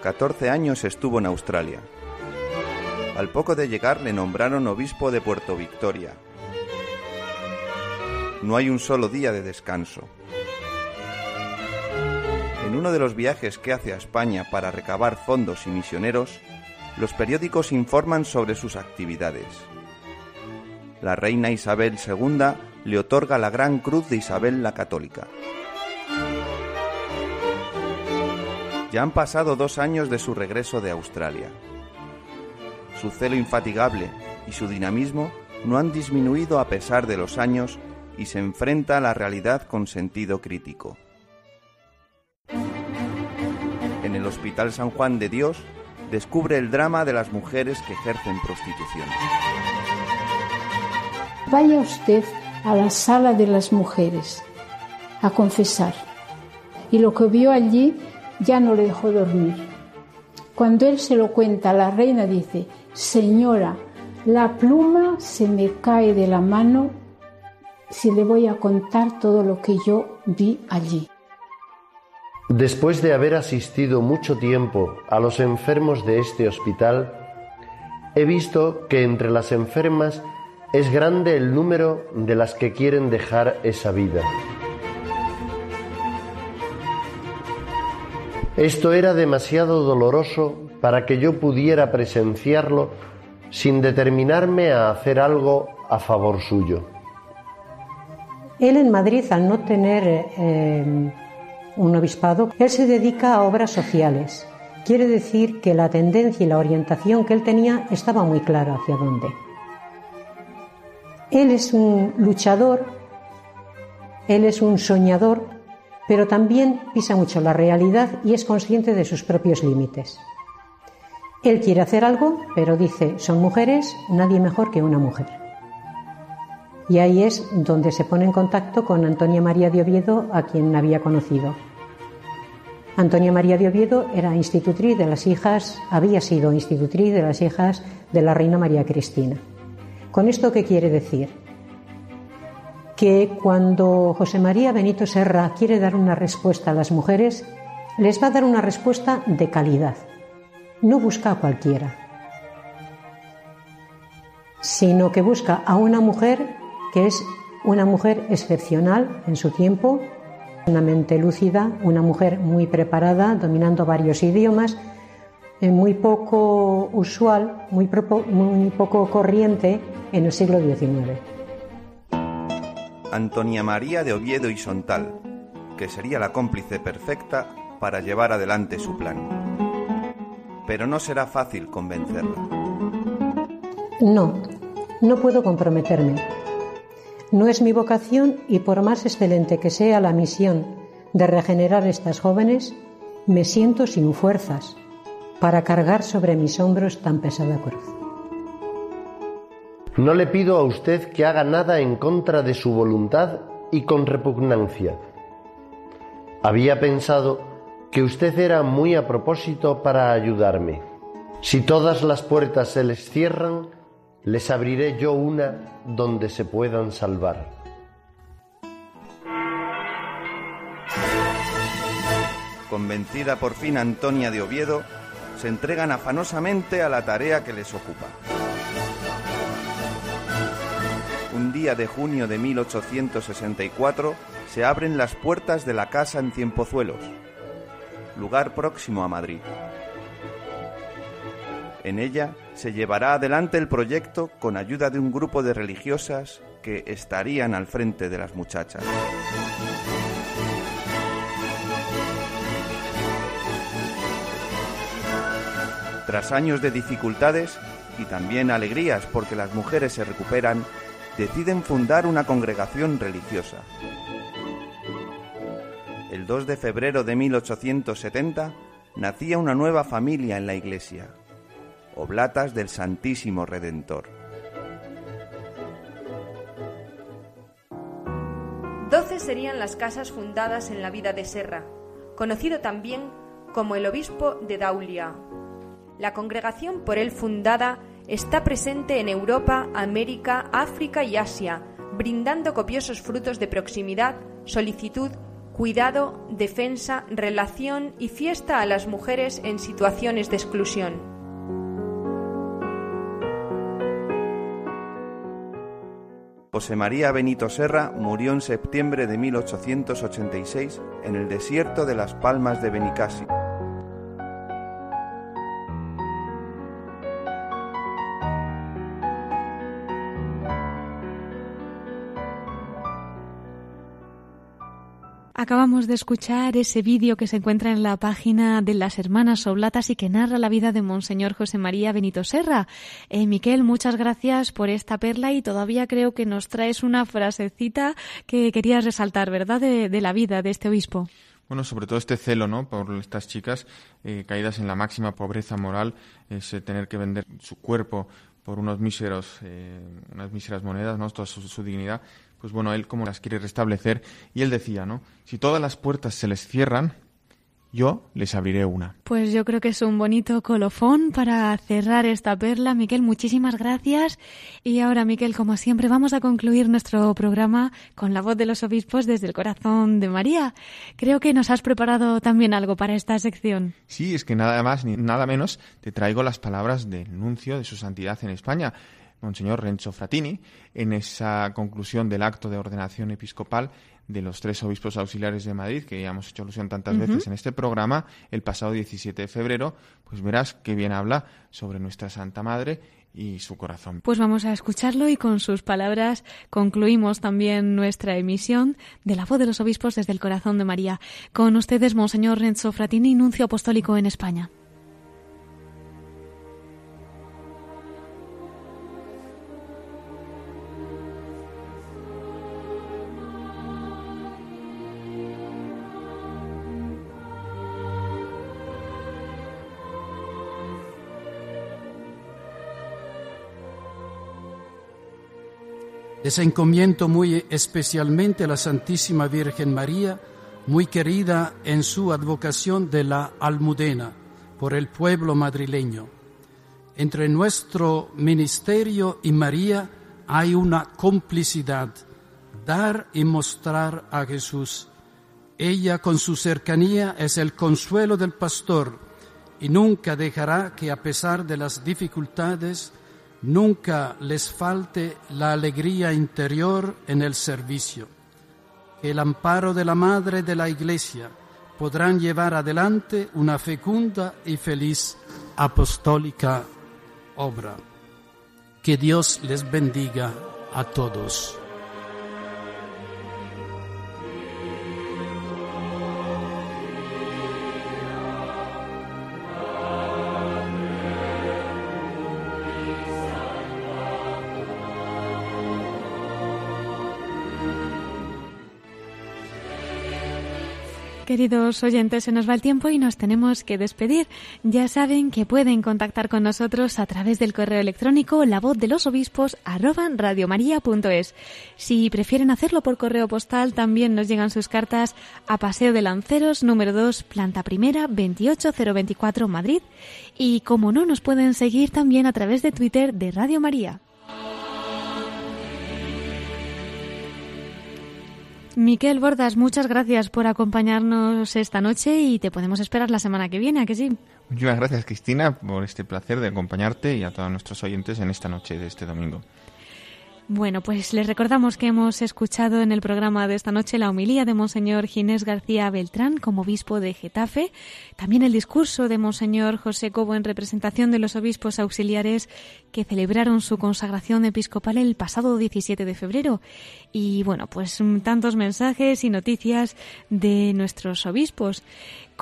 14 años estuvo en Australia. Al poco de llegar le nombraron obispo de Puerto Victoria. No hay un solo día de descanso. En uno de los viajes que hace a España para recabar fondos y misioneros, los periódicos informan sobre sus actividades. La reina Isabel II le otorga la Gran Cruz de Isabel la Católica. Ya han pasado dos años de su regreso de Australia. Su celo infatigable y su dinamismo no han disminuido a pesar de los años y se enfrenta a la realidad con sentido crítico. En el Hospital San Juan de Dios descubre el drama de las mujeres que ejercen prostitución. Vaya usted a la sala de las mujeres a confesar. Y lo que vio allí ya no le dejó dormir. Cuando él se lo cuenta, la reina dice, Señora, la pluma se me cae de la mano si le voy a contar todo lo que yo vi allí. Después de haber asistido mucho tiempo a los enfermos de este hospital, he visto que entre las enfermas es grande el número de las que quieren dejar esa vida. Esto era demasiado doloroso para que yo pudiera presenciarlo sin determinarme a hacer algo a favor suyo. Él en Madrid, al no tener eh, un obispado, él se dedica a obras sociales. Quiere decir que la tendencia y la orientación que él tenía estaba muy clara hacia dónde. Él es un luchador, él es un soñador, pero también pisa mucho la realidad y es consciente de sus propios límites. Él quiere hacer algo, pero dice, son mujeres, nadie mejor que una mujer. Y ahí es donde se pone en contacto con Antonia María de Oviedo, a quien había conocido. Antonia María de Oviedo era institutriz de las hijas, había sido institutriz de las hijas de la reina María Cristina. ¿Con esto qué quiere decir? Que cuando José María Benito Serra quiere dar una respuesta a las mujeres, les va a dar una respuesta de calidad no busca a cualquiera, sino que busca a una mujer que es una mujer excepcional en su tiempo, una mente lúcida, una mujer muy preparada, dominando varios idiomas, muy poco usual, muy, muy poco corriente en el siglo XIX. Antonia María de Oviedo y Sontal, que sería la cómplice perfecta para llevar adelante su plan pero no será fácil convencerla. No, no puedo comprometerme. No es mi vocación y por más excelente que sea la misión de regenerar estas jóvenes, me siento sin fuerzas para cargar sobre mis hombros tan pesada cruz. No le pido a usted que haga nada en contra de su voluntad y con repugnancia. Había pensado que usted era muy a propósito para ayudarme. Si todas las puertas se les cierran, les abriré yo una donde se puedan salvar. Convencida por fin Antonia de Oviedo, se entregan afanosamente a la tarea que les ocupa. Un día de junio de 1864 se abren las puertas de la casa en Ciempozuelos, lugar próximo a Madrid. En ella se llevará adelante el proyecto con ayuda de un grupo de religiosas que estarían al frente de las muchachas. Tras años de dificultades y también alegrías porque las mujeres se recuperan, deciden fundar una congregación religiosa. El 2 de febrero de 1870 nacía una nueva familia en la iglesia, Oblatas del Santísimo Redentor. Doce serían las casas fundadas en la vida de Serra, conocido también como el obispo de Daulia. La congregación por él fundada está presente en Europa, América, África y Asia, brindando copiosos frutos de proximidad, solicitud, cuidado, defensa, relación y fiesta a las mujeres en situaciones de exclusión. José María Benito Serra murió en septiembre de 1886 en el desierto de las Palmas de Benicasi. Acabamos de escuchar ese vídeo que se encuentra en la página de las Hermanas Oblatas y que narra la vida de Monseñor José María Benito Serra. Eh, Miquel, muchas gracias por esta perla y todavía creo que nos traes una frasecita que querías resaltar, ¿verdad?, de, la vida de este obispo. Bueno, sobre todo este celo, ¿no? Por estas chicas eh, caídas en la máxima pobreza moral, ese tener que vender su cuerpo por unos míseros, eh, unas míseras monedas, ¿no? Toda su dignidad pues bueno, él como las quiere restablecer. Y él decía, ¿no? Si todas las puertas se les cierran, yo les abriré una. Pues yo creo que es un bonito colofón para cerrar esta perla. Miquel, muchísimas gracias. Y ahora, Miquel, como siempre, vamos a concluir nuestro programa con la voz de los obispos desde el corazón de María. Creo que nos has preparado también algo para esta sección. Sí, es que nada más ni nada menos te traigo las palabras del nuncio de su santidad en España, Monseñor Renzo Fratini, en esa conclusión del acto de ordenación episcopal de los tres obispos auxiliares de Madrid, que ya hemos hecho alusión tantas veces en este programa, el pasado 17 de febrero, pues verás que bien habla sobre nuestra Santa Madre y su corazón. Pues vamos a escucharlo y con sus palabras concluimos también nuestra emisión de la voz de los obispos desde el corazón de María. Con ustedes, Monseñor Renzo Fratini, nuncio apostólico en España. Les encomiendo muy especialmente a la Santísima Virgen María, muy querida en su advocación de la Almudena por el pueblo madrileño. Entre nuestro ministerio y María hay una complicidad, dar y mostrar a Jesús. Ella con su cercanía es el consuelo del pastor y nunca dejará que a pesar de las dificultades nunca les falte la alegría interior en el servicio, el amparo de la Madre de la Iglesia podrán llevar adelante una fecunda y feliz apostólica obra. Que Dios les bendiga a todos. Queridos oyentes, se nos va el tiempo y nos tenemos que despedir. Ya saben que pueden contactar con nosotros a través del correo electrónico la voz de los obispos. Si prefieren hacerlo por correo postal, también nos llegan sus cartas a Paseo de Lanceros, número 2, planta primera, 28024, Madrid. Y como no, nos pueden seguir también a través de Twitter de Radio María. Miquel Bordas, muchas gracias por acompañarnos esta noche y te podemos esperar la semana que viene, ¿a que sí? Muchas gracias, Cristina, por este placer de acompañarte y a todos nuestros oyentes en esta noche de este domingo. Bueno, pues les recordamos que hemos escuchado en el programa de esta noche la homilía de Monseñor Ginés García Beltrán como obispo de Getafe, también el discurso de Monseñor José Cobo en representación de los obispos auxiliares que celebraron su consagración episcopal el pasado 17 de febrero. Y bueno, pues tantos mensajes y noticias de nuestros obispos.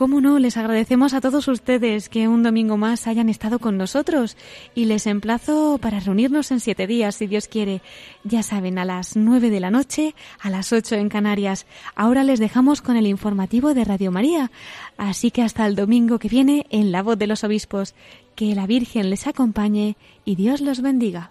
Cómo no, les agradecemos a todos ustedes que un domingo más hayan estado con nosotros y les emplazo para reunirnos en siete días, si Dios quiere. Ya saben, a las nueve de la noche, a las ocho en Canarias. Ahora les dejamos con el informativo de Radio María. Así que hasta el domingo que viene en La Voz de los Obispos. Que la Virgen les acompañe y Dios los bendiga.